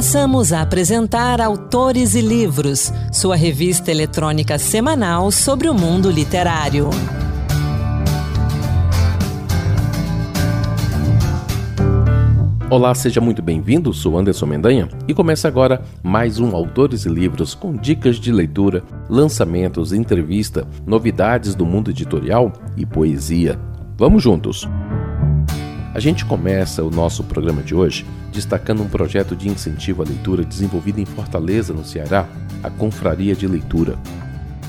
Passamos a apresentar Autores e Livros, sua revista eletrônica semanal sobre o mundo literário. Olá, seja muito bem-vindo. Sou Anderson Mendanha e começa agora mais um Autores e Livros com dicas de leitura, lançamentos, entrevista, novidades do mundo editorial e poesia. Vamos juntos! A gente começa o nosso programa de hoje destacando um projeto de incentivo à leitura desenvolvido em Fortaleza, no Ceará, a Confraria de Leitura.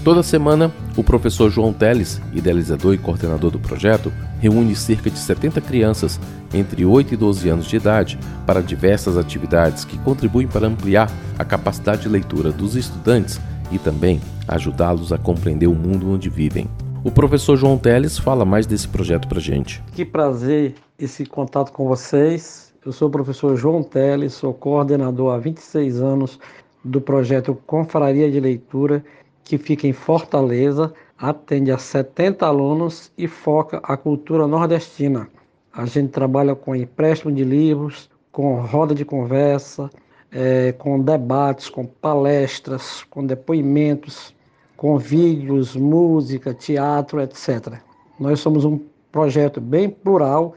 Toda semana, o professor João Teles, idealizador e coordenador do projeto, reúne cerca de 70 crianças entre 8 e 12 anos de idade para diversas atividades que contribuem para ampliar a capacidade de leitura dos estudantes e também ajudá-los a compreender o mundo onde vivem. O professor João Teles fala mais desse projeto para gente. Que prazer esse contato com vocês. Eu sou o professor João Teles, sou coordenador há 26 anos do projeto Confraria de Leitura, que fica em Fortaleza, atende a 70 alunos e foca a cultura nordestina. A gente trabalha com empréstimo de livros, com roda de conversa, é, com debates, com palestras, com depoimentos, com vídeos, música, teatro, etc. Nós somos um projeto bem plural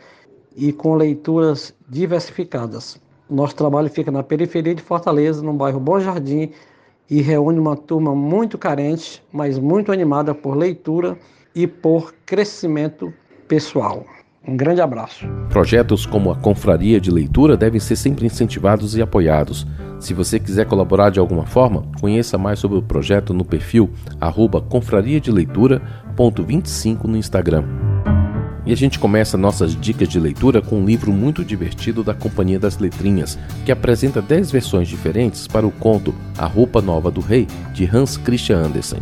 e com leituras diversificadas. Nosso trabalho fica na periferia de Fortaleza, no bairro Bom Jardim, e reúne uma turma muito carente, mas muito animada por leitura e por crescimento pessoal. Um grande abraço. Projetos como a Confraria de Leitura devem ser sempre incentivados e apoiados. Se você quiser colaborar de alguma forma, conheça mais sobre o projeto no perfil arroba confrariadeleitura.25 no Instagram. E a gente começa nossas dicas de leitura com um livro muito divertido da Companhia das Letrinhas, que apresenta 10 versões diferentes para o conto A Roupa Nova do Rei, de Hans Christian Andersen.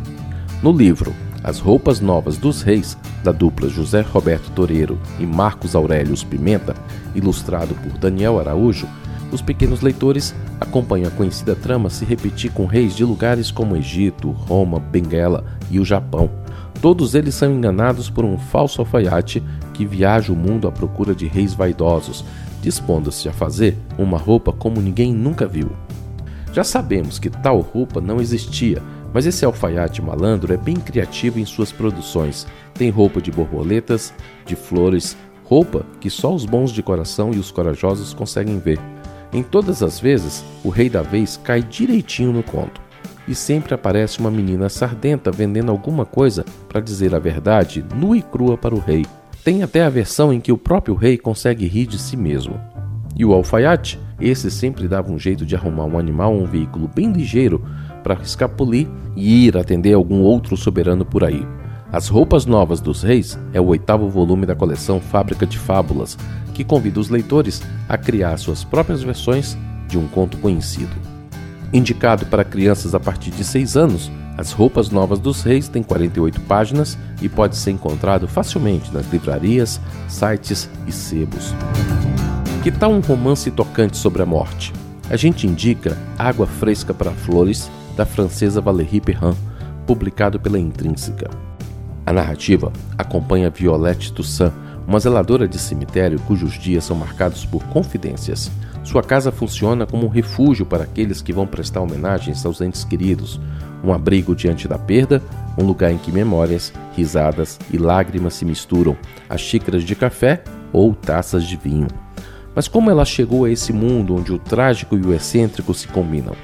No livro As Roupas Novas dos Reis, da dupla José Roberto Toreiro e Marcos Aurelius Pimenta, ilustrado por Daniel Araújo, os pequenos leitores acompanham a conhecida trama se repetir com reis de lugares como Egito, Roma, Benguela e o Japão Todos eles são enganados por um falso alfaiate que viaja o mundo à procura de reis vaidosos, dispondo-se a fazer uma roupa como ninguém nunca viu. Já sabemos que tal roupa não existia, mas esse alfaiate malandro é bem criativo em suas produções. Tem roupa de borboletas, de flores, roupa que só os bons de coração e os corajosos conseguem ver. Em todas as vezes, o rei da vez cai direitinho no conto e sempre aparece uma menina sardenta vendendo alguma coisa para dizer a verdade nua e crua para o rei. Tem até a versão em que o próprio rei consegue rir de si mesmo. E o alfaiate? Esse sempre dava um jeito de arrumar um animal ou um veículo bem ligeiro para escapulir e ir atender algum outro soberano por aí. As Roupas Novas dos Reis é o oitavo volume da coleção Fábrica de Fábulas, que convida os leitores a criar suas próprias versões de um conto conhecido. Indicado para crianças a partir de 6 anos, As Roupas Novas dos Reis tem 48 páginas e pode ser encontrado facilmente nas livrarias, sites e sebos. Que tal um romance tocante sobre a morte? A gente indica Água Fresca para Flores, da francesa Valérie Perrin, publicado pela Intrínseca. A narrativa acompanha Violette Toussaint, uma zeladora de cemitério cujos dias são marcados por confidências. Sua casa funciona como um refúgio para aqueles que vão prestar homenagens aos entes queridos, um abrigo diante da perda, um lugar em que memórias, risadas e lágrimas se misturam, a xícaras de café ou taças de vinho. Mas como ela chegou a esse mundo onde o trágico e o excêntrico se combinam?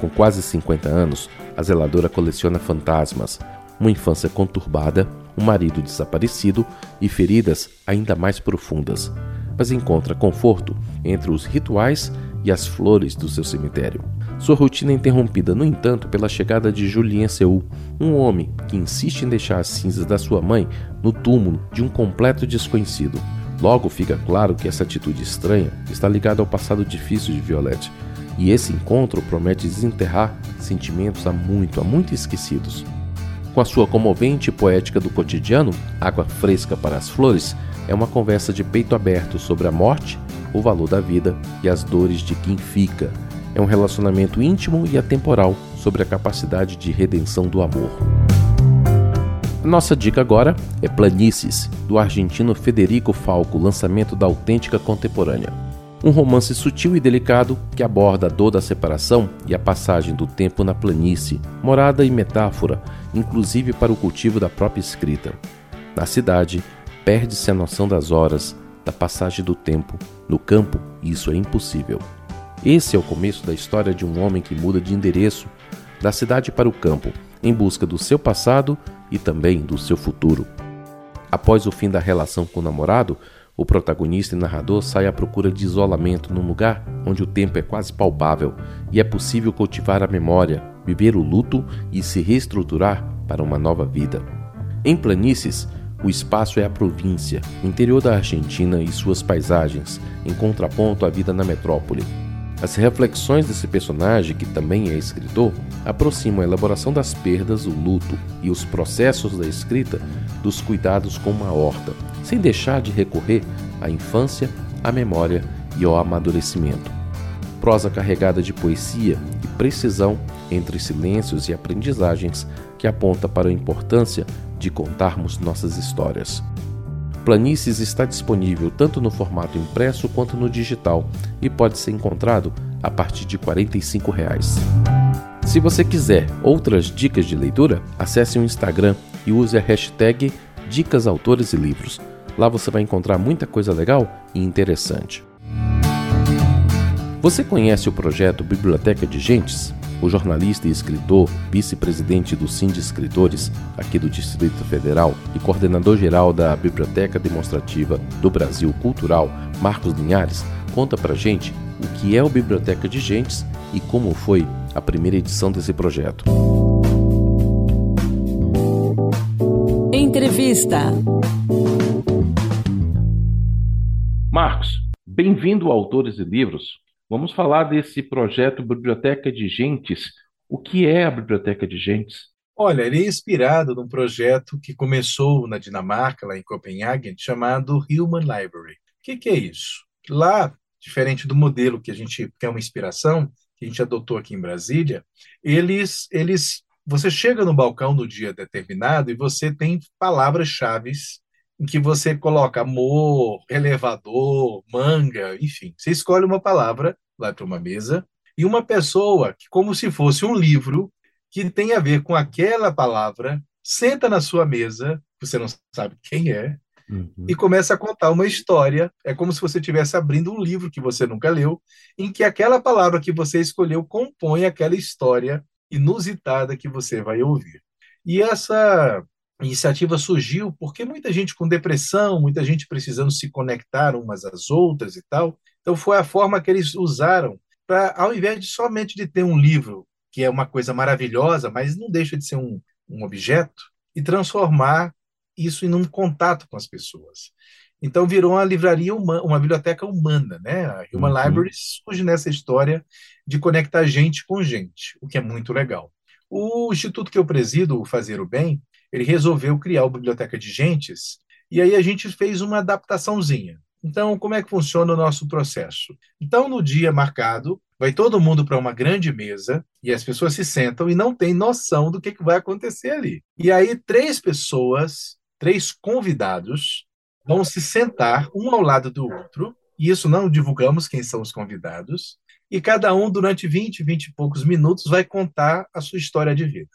Com quase 50 anos, a zeladora coleciona fantasmas, uma infância conturbada, um marido desaparecido e feridas ainda mais profundas mas encontra conforto entre os rituais e as flores do seu cemitério. Sua rotina é interrompida, no entanto, pela chegada de Julien Seul, um homem que insiste em deixar as cinzas da sua mãe no túmulo de um completo desconhecido. Logo fica claro que essa atitude estranha está ligada ao passado difícil de Violette, e esse encontro promete desenterrar sentimentos há muito, há muito esquecidos. Com a sua comovente poética do cotidiano, Água Fresca para as Flores, é uma conversa de peito aberto sobre a morte, o valor da vida e as dores de quem fica. É um relacionamento íntimo e atemporal sobre a capacidade de redenção do amor. Nossa dica agora é Planícies, do argentino Federico Falco, lançamento da Autêntica Contemporânea. Um romance sutil e delicado que aborda a dor da separação e a passagem do tempo na planície, morada e metáfora, inclusive para o cultivo da própria escrita. Na cidade, perde-se a noção das horas, da passagem do tempo. No campo, isso é impossível. Esse é o começo da história de um homem que muda de endereço, da cidade para o campo, em busca do seu passado e também do seu futuro. Após o fim da relação com o namorado, o protagonista e narrador sai à procura de isolamento num lugar onde o tempo é quase palpável e é possível cultivar a memória, viver o luto e se reestruturar para uma nova vida. Em Planícies, o espaço é a província, o interior da Argentina e suas paisagens, em contraponto à vida na metrópole. As reflexões desse personagem, que também é escritor, aproximam a elaboração das perdas, o luto e os processos da escrita dos cuidados com uma horta, sem deixar de recorrer à infância, à memória e ao amadurecimento. Prosa carregada de poesia e precisão entre silêncios e aprendizagens que aponta para a importância de contarmos nossas histórias. Planícies está disponível tanto no formato impresso quanto no digital e pode ser encontrado a partir de 45 reais. Se você quiser outras dicas de leitura, acesse o Instagram e use a hashtag Dicas Autores e Livros. Lá você vai encontrar muita coisa legal e interessante. Você conhece o projeto Biblioteca de Gentes? O jornalista e escritor, vice-presidente do Sind Escritores, aqui do Distrito Federal, e coordenador-geral da Biblioteca Demonstrativa do Brasil Cultural, Marcos Linhares, conta pra gente o que é o Biblioteca de Gentes e como foi a primeira edição desse projeto. Entrevista. Marcos, bem-vindo a Autores e Livros. Vamos falar desse projeto Biblioteca de Gentes. O que é a Biblioteca de Gentes? Olha, ele é inspirado num projeto que começou na Dinamarca, lá em Copenhague, chamado Human Library. O que, que é isso? Lá, diferente do modelo que a gente que é uma inspiração, que a gente adotou aqui em Brasília, eles, eles, você chega no balcão no dia determinado e você tem palavras-chave em que você coloca amor, elevador, manga, enfim. Você escolhe uma palavra, vai para uma mesa, e uma pessoa que, como se fosse um livro, que tem a ver com aquela palavra, senta na sua mesa, você não sabe quem é, uhum. e começa a contar uma história. É como se você estivesse abrindo um livro que você nunca leu, em que aquela palavra que você escolheu compõe aquela história inusitada que você vai ouvir. E essa a iniciativa surgiu porque muita gente com depressão, muita gente precisando se conectar umas às outras e tal. Então foi a forma que eles usaram para, ao invés de somente de ter um livro, que é uma coisa maravilhosa, mas não deixa de ser um, um objeto, e transformar isso em um contato com as pessoas. Então virou uma livraria humana, uma biblioteca humana, né? A Human uhum. Library surge nessa história de conectar gente com gente, o que é muito legal. O instituto que eu presido, o Fazer o Bem, ele resolveu criar a Biblioteca de Gentes, e aí a gente fez uma adaptaçãozinha. Então, como é que funciona o nosso processo? Então, no dia marcado, vai todo mundo para uma grande mesa e as pessoas se sentam e não têm noção do que, que vai acontecer ali. E aí, três pessoas, três convidados, vão se sentar um ao lado do outro, e isso não divulgamos quem são os convidados, e cada um, durante 20, 20 e poucos minutos, vai contar a sua história de vida.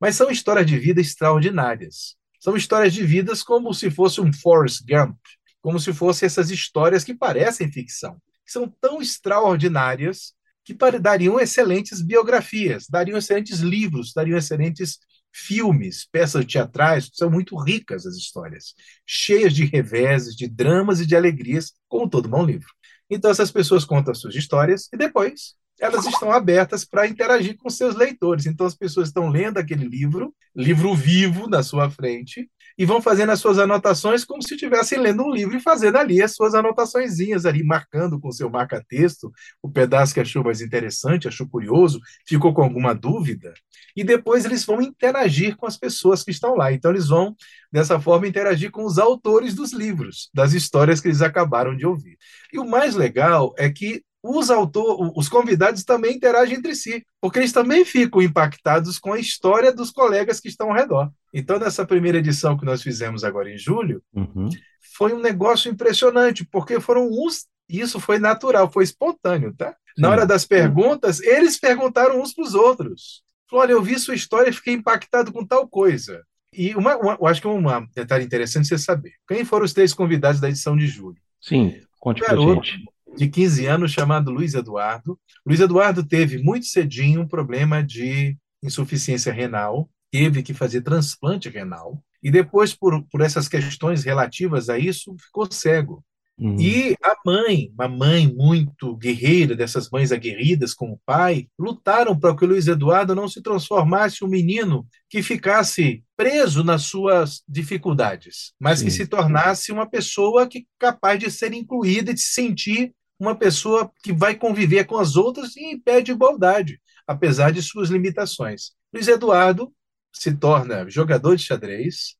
Mas são histórias de vida extraordinárias. São histórias de vidas como se fosse um Forrest Gump, como se fossem essas histórias que parecem ficção, que são tão extraordinárias que dariam excelentes biografias, dariam excelentes livros, dariam excelentes filmes, peças teatrais, são muito ricas as histórias, cheias de reveses, de dramas e de alegrias, como todo bom livro. Então essas pessoas contam as suas histórias e depois elas estão abertas para interagir com seus leitores. Então, as pessoas estão lendo aquele livro, livro vivo na sua frente, e vão fazendo as suas anotações como se estivessem lendo um livro e fazendo ali as suas anotaçõezinhas ali, marcando com seu marca-texto o pedaço que achou mais interessante, achou curioso, ficou com alguma dúvida, e depois eles vão interagir com as pessoas que estão lá. Então, eles vão, dessa forma, interagir com os autores dos livros, das histórias que eles acabaram de ouvir. E o mais legal é que os autores, os convidados também interagem entre si, porque eles também ficam impactados com a história dos colegas que estão ao redor. Então, nessa primeira edição que nós fizemos agora em julho, uhum. foi um negócio impressionante, porque foram uns E isso foi natural, foi espontâneo, tá? Sim. Na hora das perguntas, eles perguntaram uns para os outros. Falou, olha, eu vi sua história e fiquei impactado com tal coisa. E uma, uma, eu acho que um detalhe interessante você saber. Quem foram os três convidados da edição de julho? Sim, conte pra gente. De 15 anos, chamado Luiz Eduardo. Luiz Eduardo teve muito cedinho um problema de insuficiência renal, teve que fazer transplante renal, e depois, por, por essas questões relativas a isso, ficou cego. Uhum. E a mãe, uma mãe muito guerreira, dessas mães aguerridas com o pai, lutaram para que o Luiz Eduardo não se transformasse um menino que ficasse preso nas suas dificuldades, mas Sim. que se tornasse uma pessoa que capaz de ser incluída e de se sentir uma pessoa que vai conviver com as outras em pé de igualdade, apesar de suas limitações. Luiz Eduardo se torna jogador de xadrez,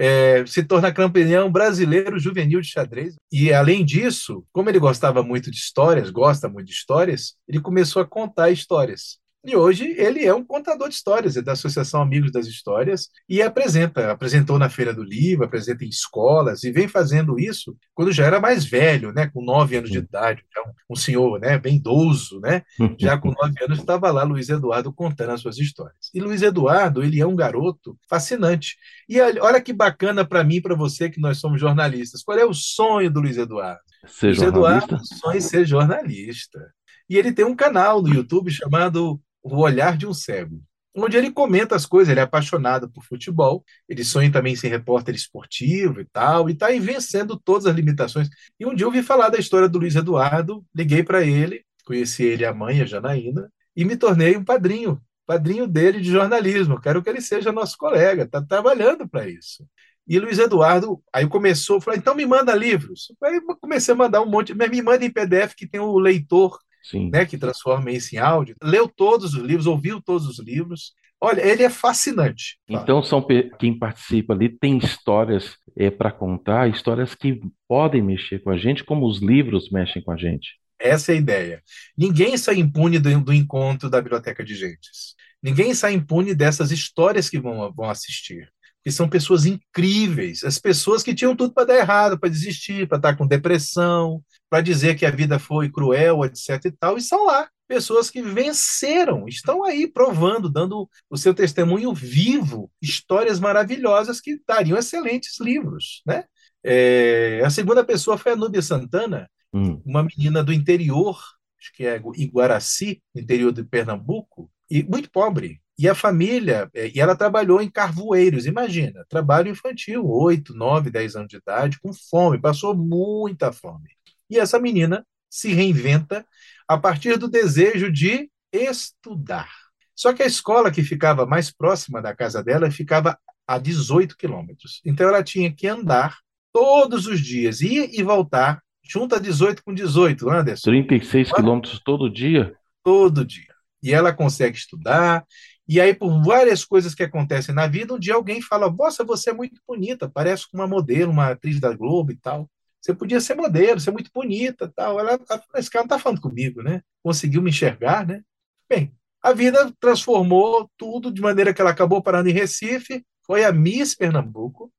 é, se torna campeão brasileiro juvenil de xadrez. E, além disso, como ele gostava muito de histórias, gosta muito de histórias, ele começou a contar histórias. E hoje ele é um contador de histórias, é da Associação Amigos das Histórias, e apresenta, apresentou na Feira do Livro, apresenta em escolas, e vem fazendo isso quando já era mais velho, né, com nove anos de idade, um, um senhor né, bem idoso, né, já com nove anos estava lá Luiz Eduardo contando as suas histórias. E Luiz Eduardo, ele é um garoto fascinante. E olha que bacana para mim e para você que nós somos jornalistas. Qual é o sonho do Luiz Eduardo? Ser Luiz jornalista? Eduardo sonha ser jornalista. E ele tem um canal no YouTube chamado o Olhar de um Cego, onde ele comenta as coisas, ele é apaixonado por futebol, ele sonha também em ser repórter esportivo e tal, e está aí vencendo todas as limitações. E um dia eu ouvi falar da história do Luiz Eduardo, liguei para ele, conheci ele, a mãe, a Janaína, e me tornei um padrinho, padrinho dele de jornalismo. Quero que ele seja nosso colega, está trabalhando para isso. E Luiz Eduardo, aí começou, falou, então me manda livros. Aí comecei a mandar um monte, mas me manda em PDF que tem o leitor Sim. Né, que transforma isso em áudio. Leu todos os livros, ouviu todos os livros. Olha, ele é fascinante. Então, são quem participa ali tem histórias é, para contar, histórias que podem mexer com a gente, como os livros mexem com a gente. Essa é a ideia. Ninguém sai impune do, do encontro da Biblioteca de Gentes. Ninguém sai impune dessas histórias que vão, vão assistir que são pessoas incríveis, as pessoas que tinham tudo para dar errado, para desistir, para estar com depressão, para dizer que a vida foi cruel, etc e tal, e são lá pessoas que venceram, estão aí provando, dando o seu testemunho vivo, histórias maravilhosas que dariam excelentes livros, né? É, a segunda pessoa foi a Núbia Santana, hum. uma menina do interior, acho que é Iguaraci, interior de Pernambuco, e muito pobre, e a família, é, e ela trabalhou em carvoeiros, imagina, trabalho infantil, 8, 9, 10 anos de idade, com fome, passou muita fome. E essa menina se reinventa a partir do desejo de estudar. Só que a escola que ficava mais próxima da casa dela ficava a 18 quilômetros. Então ela tinha que andar todos os dias, ir e voltar, junta 18 com 18, Anderson. 36 quilômetros todo dia? Todo dia. E ela consegue estudar, e aí, por várias coisas que acontecem na vida, um dia alguém fala: Nossa, você é muito bonita, parece com uma modelo, uma atriz da Globo e tal. Você podia ser modelo, ser muito bonita tal. Ela, esse cara não está falando comigo, né? Conseguiu me enxergar, né? Bem, a vida transformou tudo de maneira que ela acabou parando em Recife, foi a Miss Pernambuco,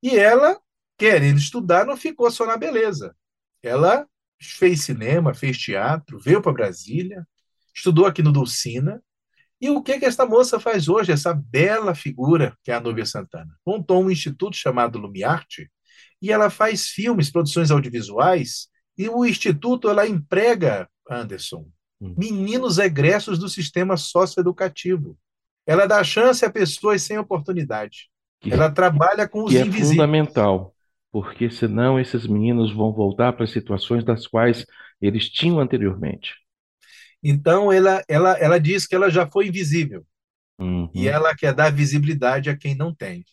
e ela, querendo estudar, não ficou só na beleza. Ela fez cinema, fez teatro, veio para Brasília, estudou aqui no Dulcina, e o que, que esta moça faz hoje, essa bela figura que é a Núbia Santana? Montou um instituto chamado Lumiarte e ela faz filmes, produções audiovisuais, e o instituto ela emprega, Anderson, hum. meninos egressos do sistema socioeducativo. Ela dá chance a pessoas sem oportunidade. Que, ela trabalha com os que invisíveis. é fundamental, porque senão esses meninos vão voltar para as situações das quais eles tinham anteriormente. Então, ela, ela, ela diz que ela já foi invisível. Uhum. E ela quer dar visibilidade a quem não tem.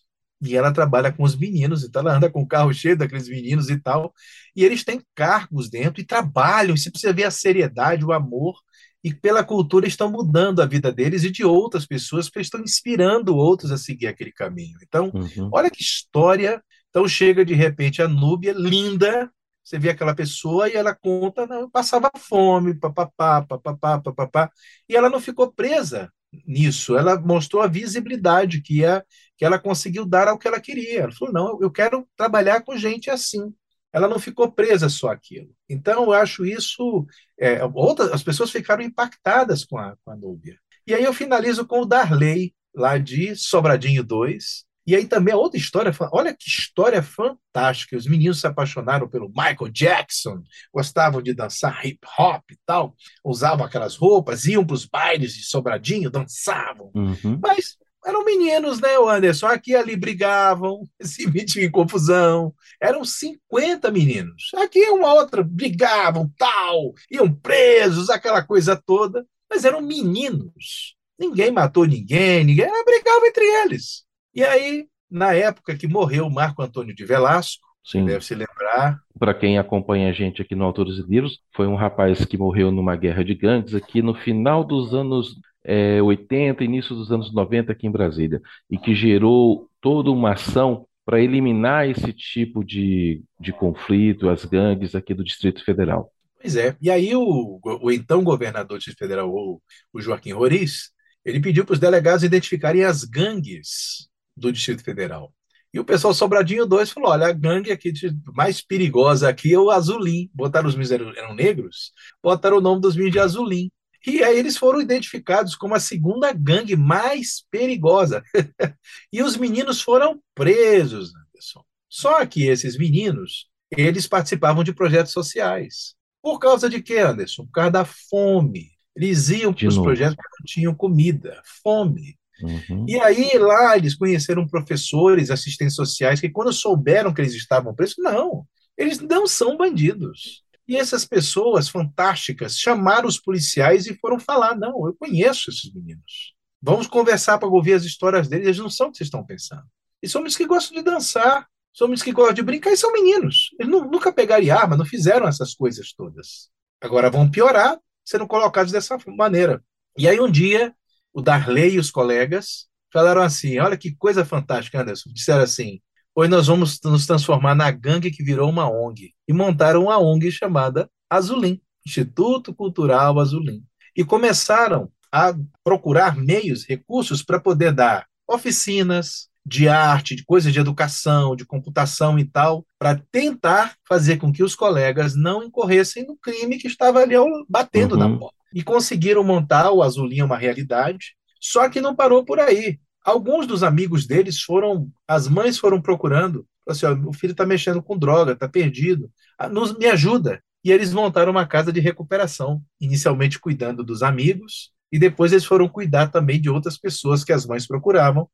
E ela trabalha com os meninos, então ela anda com o carro cheio daqueles meninos e tal. E eles têm cargos dentro e trabalham. E você precisa ver a seriedade, o amor. E pela cultura estão mudando a vida deles e de outras pessoas, porque estão inspirando outros a seguir aquele caminho. Então, uhum. olha que história. Então chega de repente a Núbia, linda, você vê aquela pessoa e ela conta, não, passava fome, papapá, papapá, papapá, e ela não ficou presa nisso, ela mostrou a visibilidade que, é, que ela conseguiu dar ao que ela queria. Ela falou, não, eu quero trabalhar com gente assim. ela não ficou presa só aquilo. Então, eu acho isso. É, outras, as pessoas ficaram impactadas com a, com a Núbia. E aí eu finalizo com o Darley, lá de Sobradinho 2. E aí também a outra história, olha que história fantástica. Os meninos se apaixonaram pelo Michael Jackson, gostavam de dançar hip hop e tal, usavam aquelas roupas, iam para os bailes de Sobradinho, dançavam. Uhum. Mas eram meninos, né, Anderson? Aqui e ali brigavam, se metiam em confusão. Eram 50 meninos. Aqui uma outra brigavam, tal, iam presos, aquela coisa toda. Mas eram meninos. Ninguém matou ninguém, ninguém brigava entre eles. E aí, na época que morreu Marco Antônio de Velasco, Sim. deve se lembrar. Para quem acompanha a gente aqui no Autores e Livros, foi um rapaz que morreu numa guerra de gangues aqui no final dos anos é, 80, início dos anos 90 aqui em Brasília, e que gerou toda uma ação para eliminar esse tipo de, de conflito, as gangues aqui do Distrito Federal. Pois é. E aí o, o então governador do Distrito Federal, o, o Joaquim Roriz, ele pediu para os delegados identificarem as gangues do Distrito Federal. E o pessoal Sobradinho 2 falou: olha, a gangue aqui mais perigosa aqui é o Azulim. Botaram os meninos, eram, eram negros, botaram o nome dos meninos de Azulim. E aí eles foram identificados como a segunda gangue mais perigosa. e os meninos foram presos, Anderson. Só que esses meninos, eles participavam de projetos sociais. Por causa de quê, Anderson? Por causa da fome. Eles iam para os projetos que não tinham comida, fome. Uhum. E aí lá eles conheceram professores, assistentes sociais, que quando souberam que eles estavam presos, não, eles não são bandidos. E essas pessoas fantásticas chamaram os policiais e foram falar: não, eu conheço esses meninos. Vamos conversar para ouvir as histórias deles, eles não são o que vocês estão pensando. E são meninos que gostam de dançar, são meninos que gostam de brincar e são meninos. Eles não, nunca pegaram arma, não fizeram essas coisas todas. Agora vão piorar sendo colocados dessa maneira. E aí um dia o Darley e os colegas falaram assim: olha que coisa fantástica, Anderson. Disseram assim: hoje nós vamos nos transformar na gangue que virou uma ONG. E montaram uma ONG chamada Azulim Instituto Cultural Azulim. E começaram a procurar meios, recursos para poder dar oficinas de arte, de coisas de educação, de computação e tal, para tentar fazer com que os colegas não incorressem no crime que estava ali batendo uhum. na porta e conseguiram montar o Azulinha uma realidade. Só que não parou por aí. Alguns dos amigos deles foram, as mães foram procurando, assim, ó, o filho está mexendo com droga, está perdido, ah, nos, me ajuda. E eles montaram uma casa de recuperação, inicialmente cuidando dos amigos, e depois eles foram cuidar também de outras pessoas que as mães procuravam.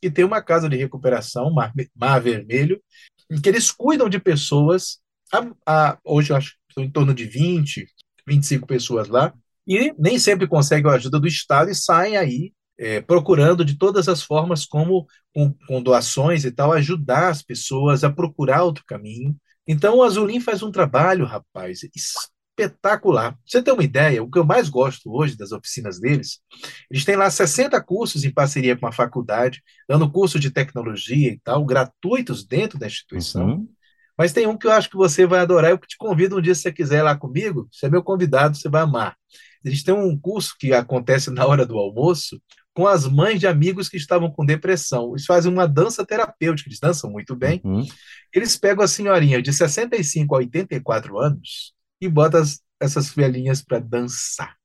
E tem uma casa de recuperação, Mar, Mar Vermelho, em que eles cuidam de pessoas, a, a, hoje eu acho que estão em torno de 20, 25 pessoas lá, e nem sempre conseguem a ajuda do Estado e saem aí é, procurando de todas as formas, como com, com, doações e tal, ajudar as pessoas a procurar outro caminho. Então, o Azulim faz um trabalho, rapaz, espetacular. Pra você ter uma ideia, o que eu mais gosto hoje das oficinas deles, eles têm lá 60 cursos em parceria com a faculdade, dando curso de tecnologia e tal, gratuitos dentro da instituição. Uhum. Mas tem um que eu acho que você vai adorar, eu te convido um dia, se você quiser ir lá comigo, você é meu convidado, você vai amar. Eles têm um curso que acontece na hora do almoço com as mães de amigos que estavam com depressão. Eles fazem uma dança terapêutica, eles dançam muito bem. Uhum. Eles pegam a senhorinha de 65 a 84 anos e botam as, essas velhinhas para dançar.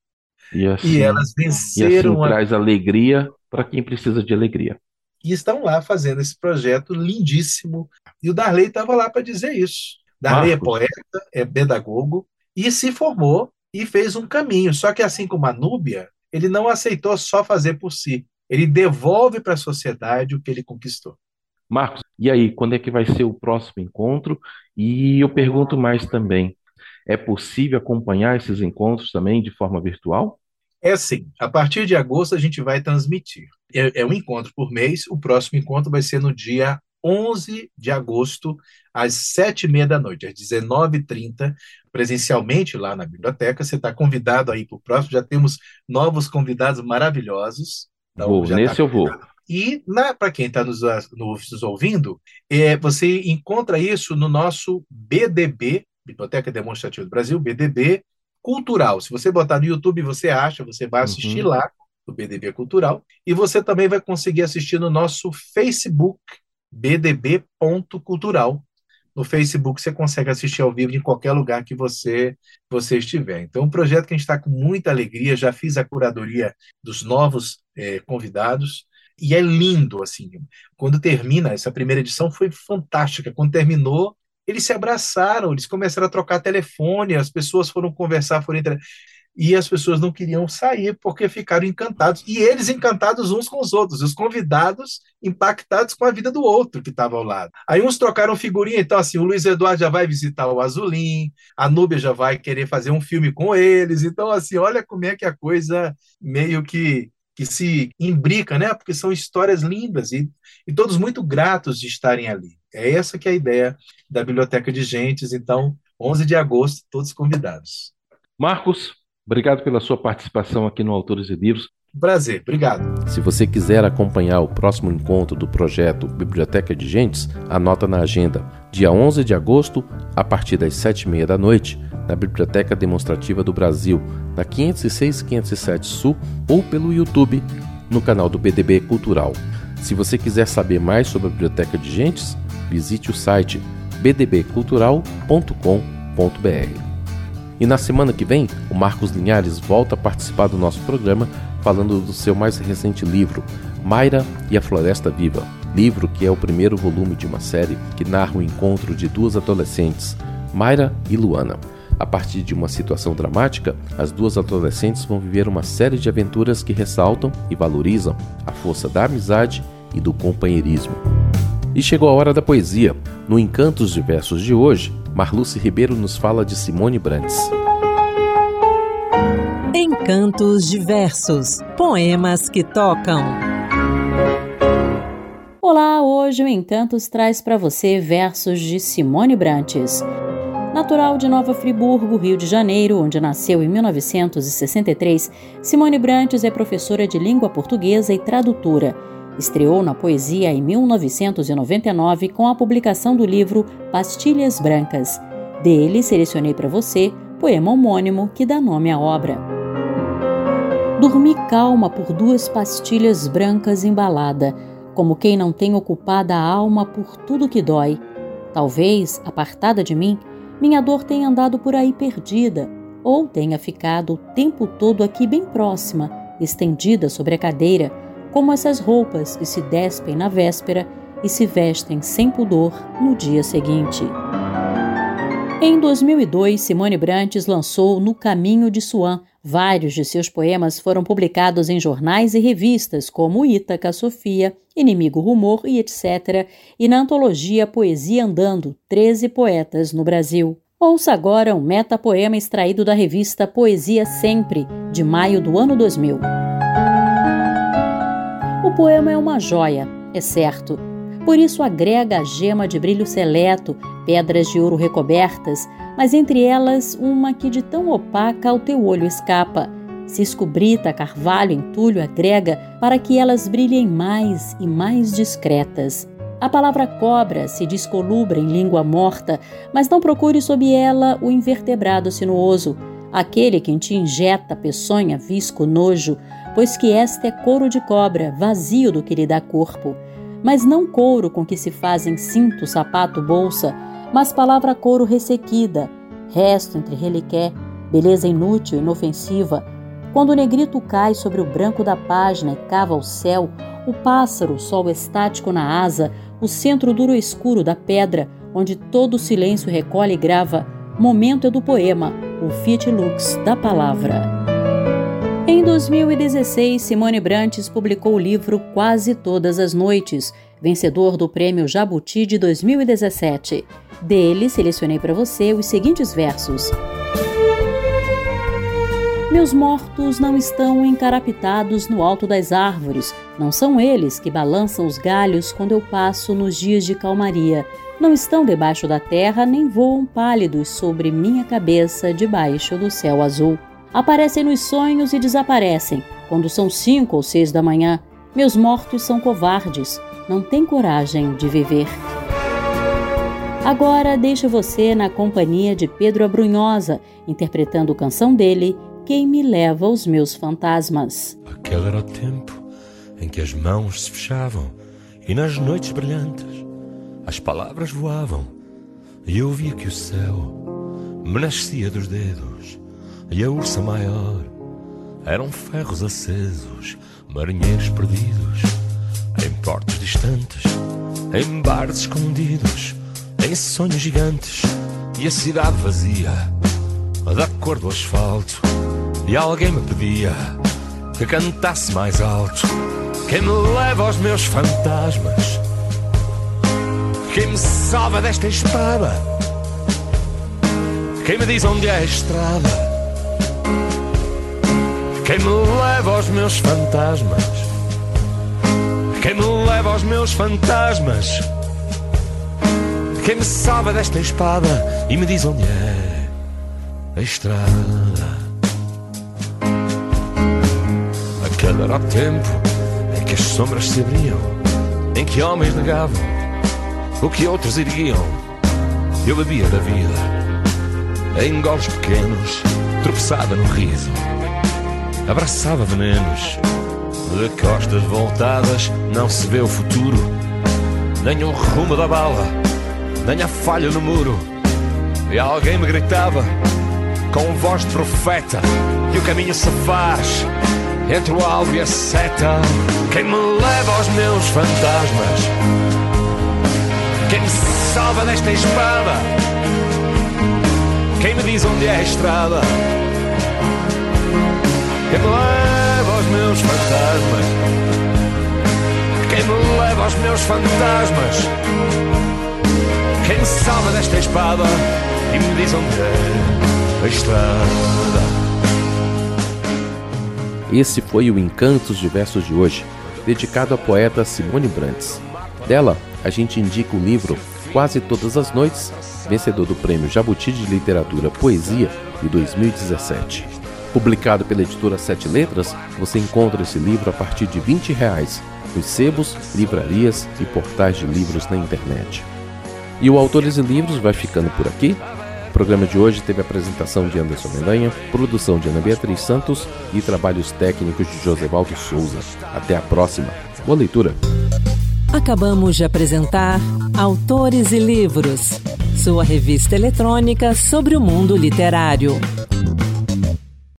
E, assim, e, elas venceram. E assim a... traz alegria para quem precisa de alegria. E estão lá fazendo esse projeto lindíssimo. E o Darley estava lá para dizer isso. Darley é Marcos. é poeta, é pedagogo e se formou e fez um caminho. Só que, assim como a Núbia, ele não aceitou só fazer por si. Ele devolve para a sociedade o que ele conquistou. Marcos, e aí, quando é que vai ser o próximo encontro? E eu pergunto mais também: é possível acompanhar esses encontros também de forma virtual? É sim. A partir de agosto a gente vai transmitir. É, é um encontro por mês. O próximo encontro vai ser no dia 11 de agosto, às sete e meia da noite, às 19h30, presencialmente lá na biblioteca. Você está convidado aí para o próximo. Já temos novos convidados maravilhosos. Então, vou, nesse tá eu vou. E para quem está nos, nos, ouvindo, é, você encontra isso no nosso BDB, Biblioteca Demonstrativa do Brasil, BDB Cultural. Se você botar no YouTube, você acha, você vai assistir uhum. lá, no BDB Cultural. E você também vai conseguir assistir no nosso Facebook, bdb.cultural. no Facebook você consegue assistir ao vivo em qualquer lugar que você, você estiver. Então, um projeto que a gente está com muita alegria, já fiz a curadoria dos novos é, convidados, e é lindo, assim, quando termina, essa primeira edição foi fantástica, quando terminou, eles se abraçaram, eles começaram a trocar telefone, as pessoas foram conversar, foram entre e as pessoas não queriam sair porque ficaram encantados, e eles encantados uns com os outros, os convidados impactados com a vida do outro que estava ao lado. Aí uns trocaram figurinha, então assim, o Luiz Eduardo já vai visitar o Azulim, a Núbia já vai querer fazer um filme com eles, então assim, olha como é que a coisa meio que que se imbrica, né? Porque são histórias lindas e, e todos muito gratos de estarem ali. É essa que é a ideia da Biblioteca de Gentes, então, 11 de agosto, todos convidados. Marcos, Obrigado pela sua participação aqui no Autores e Livros. Prazer, obrigado. Se você quiser acompanhar o próximo encontro do projeto Biblioteca de Gentes, anota na agenda, dia 11 de agosto, a partir das 7h30 da noite, na Biblioteca Demonstrativa do Brasil, na 506 507 Sul, ou pelo YouTube, no canal do BDB Cultural. Se você quiser saber mais sobre a Biblioteca de Gentes, visite o site bdbcultural.com.br. E na semana que vem, o Marcos Linhares volta a participar do nosso programa falando do seu mais recente livro, Mayra e a Floresta Viva. Livro que é o primeiro volume de uma série que narra o encontro de duas adolescentes, Mayra e Luana. A partir de uma situação dramática, as duas adolescentes vão viver uma série de aventuras que ressaltam e valorizam a força da amizade e do companheirismo. E chegou a hora da poesia. No Encantos de Versos de hoje, Marluce Ribeiro nos fala de Simone Brandes. Encantos diversos, poemas que tocam. Olá, hoje o Encantos traz para você versos de Simone Brantes. Natural de Nova Friburgo, Rio de Janeiro, onde nasceu em 1963, Simone Brantes é professora de língua portuguesa e tradutora Estreou na poesia em 1999 com a publicação do livro Pastilhas Brancas. Dele selecionei para você poema homônimo que dá nome à obra. Dormi calma por duas pastilhas brancas embalada, como quem não tem ocupada a alma por tudo que dói. Talvez, apartada de mim, minha dor tenha andado por aí perdida, ou tenha ficado o tempo todo aqui bem próxima, estendida sobre a cadeira, como essas roupas que se despem na véspera e se vestem sem pudor no dia seguinte. Em 2002, Simone Brantes lançou No Caminho de Swan. Vários de seus poemas foram publicados em jornais e revistas como Ítaca, Sofia, Inimigo Rumor e etc., e na antologia Poesia Andando, 13 Poetas no Brasil. Ouça agora um metapoema extraído da revista Poesia Sempre, de maio do ano 2000. O poema é uma joia, é certo. Por isso agrega a gema de brilho seleto, pedras de ouro recobertas, mas entre elas uma que de tão opaca ao teu olho escapa. Cisco brita, carvalho, entulho agrega para que elas brilhem mais e mais discretas. A palavra cobra se descolubra em língua morta, mas não procure sob ela o invertebrado sinuoso, aquele que te injeta peçonha, visco, nojo, pois que esta é couro de cobra, vazio do que lhe dá corpo. Mas não couro com que se fazem cinto, sapato, bolsa, mas palavra couro ressequida, resto entre reliqué, beleza inútil, inofensiva. Quando o negrito cai sobre o branco da página e cava o céu, o pássaro, o sol estático na asa, o centro duro e escuro da pedra, onde todo o silêncio recolhe e grava, momento é do poema, o fiat lux da palavra. Em 2016, Simone Brantes publicou o livro Quase Todas as Noites, vencedor do Prêmio Jabuti de 2017. Dele, selecionei para você os seguintes versos. Meus mortos não estão encarapitados no alto das árvores, não são eles que balançam os galhos quando eu passo nos dias de calmaria. Não estão debaixo da terra nem voam pálidos sobre minha cabeça debaixo do céu azul. Aparecem nos sonhos e desaparecem. Quando são cinco ou seis da manhã, meus mortos são covardes, não têm coragem de viver. Agora deixo você na companhia de Pedro Abrunhosa, interpretando canção dele, Quem me leva aos meus fantasmas. Aquele era o tempo em que as mãos se fechavam e nas noites brilhantes as palavras voavam e eu via que o céu me nascia dos dedos e a ursa maior eram ferros acesos, marinheiros perdidos em portos distantes, em bares escondidos, em sonhos gigantes e a cidade vazia da cor do asfalto e alguém me pedia que cantasse mais alto. Quem me leva aos meus fantasmas? Quem me salva desta espada? Quem me diz onde é a estrada? Quem me leva aos meus fantasmas? Quem me leva aos meus fantasmas? Quem me salva desta espada e me diz onde é a estrada? Aquele era o tempo em que as sombras se abriam, em que homens negavam o que outros erguiam. Eu bebia da vida, em goles pequenos, tropeçava no riso, abraçava venenos. De costas voltadas não se vê o futuro, nem o rumo da bala, nem a falha no muro. E alguém me gritava, com voz de profeta, que o caminho se faz entre o alvo e a seta. Quem me leva aos meus fantasmas? Quem me salva desta espada? Quem me diz onde é a estrada? Quem me leva aos meus fantasmas? Quem me leva aos meus fantasmas? Quem me salva desta espada e me diz onde é a estrada? Esse foi o Encantos de Versos de hoje, dedicado à poeta Simone Brantes. Dela, a gente indica o livro Quase Todas as Noites, vencedor do Prêmio Jabuti de Literatura Poesia de 2017. Publicado pela editora Sete Letras, você encontra esse livro a partir de 20 reais, nos sebos, livrarias e portais de livros na internet. E o Autores e Livros vai ficando por aqui. O programa de hoje teve a apresentação de Anderson Mendanha, produção de Ana Beatriz Santos e trabalhos técnicos de Josevaldo Souza. Até a próxima. Boa leitura. Acabamos de apresentar Autores e Livros, sua revista eletrônica sobre o mundo literário.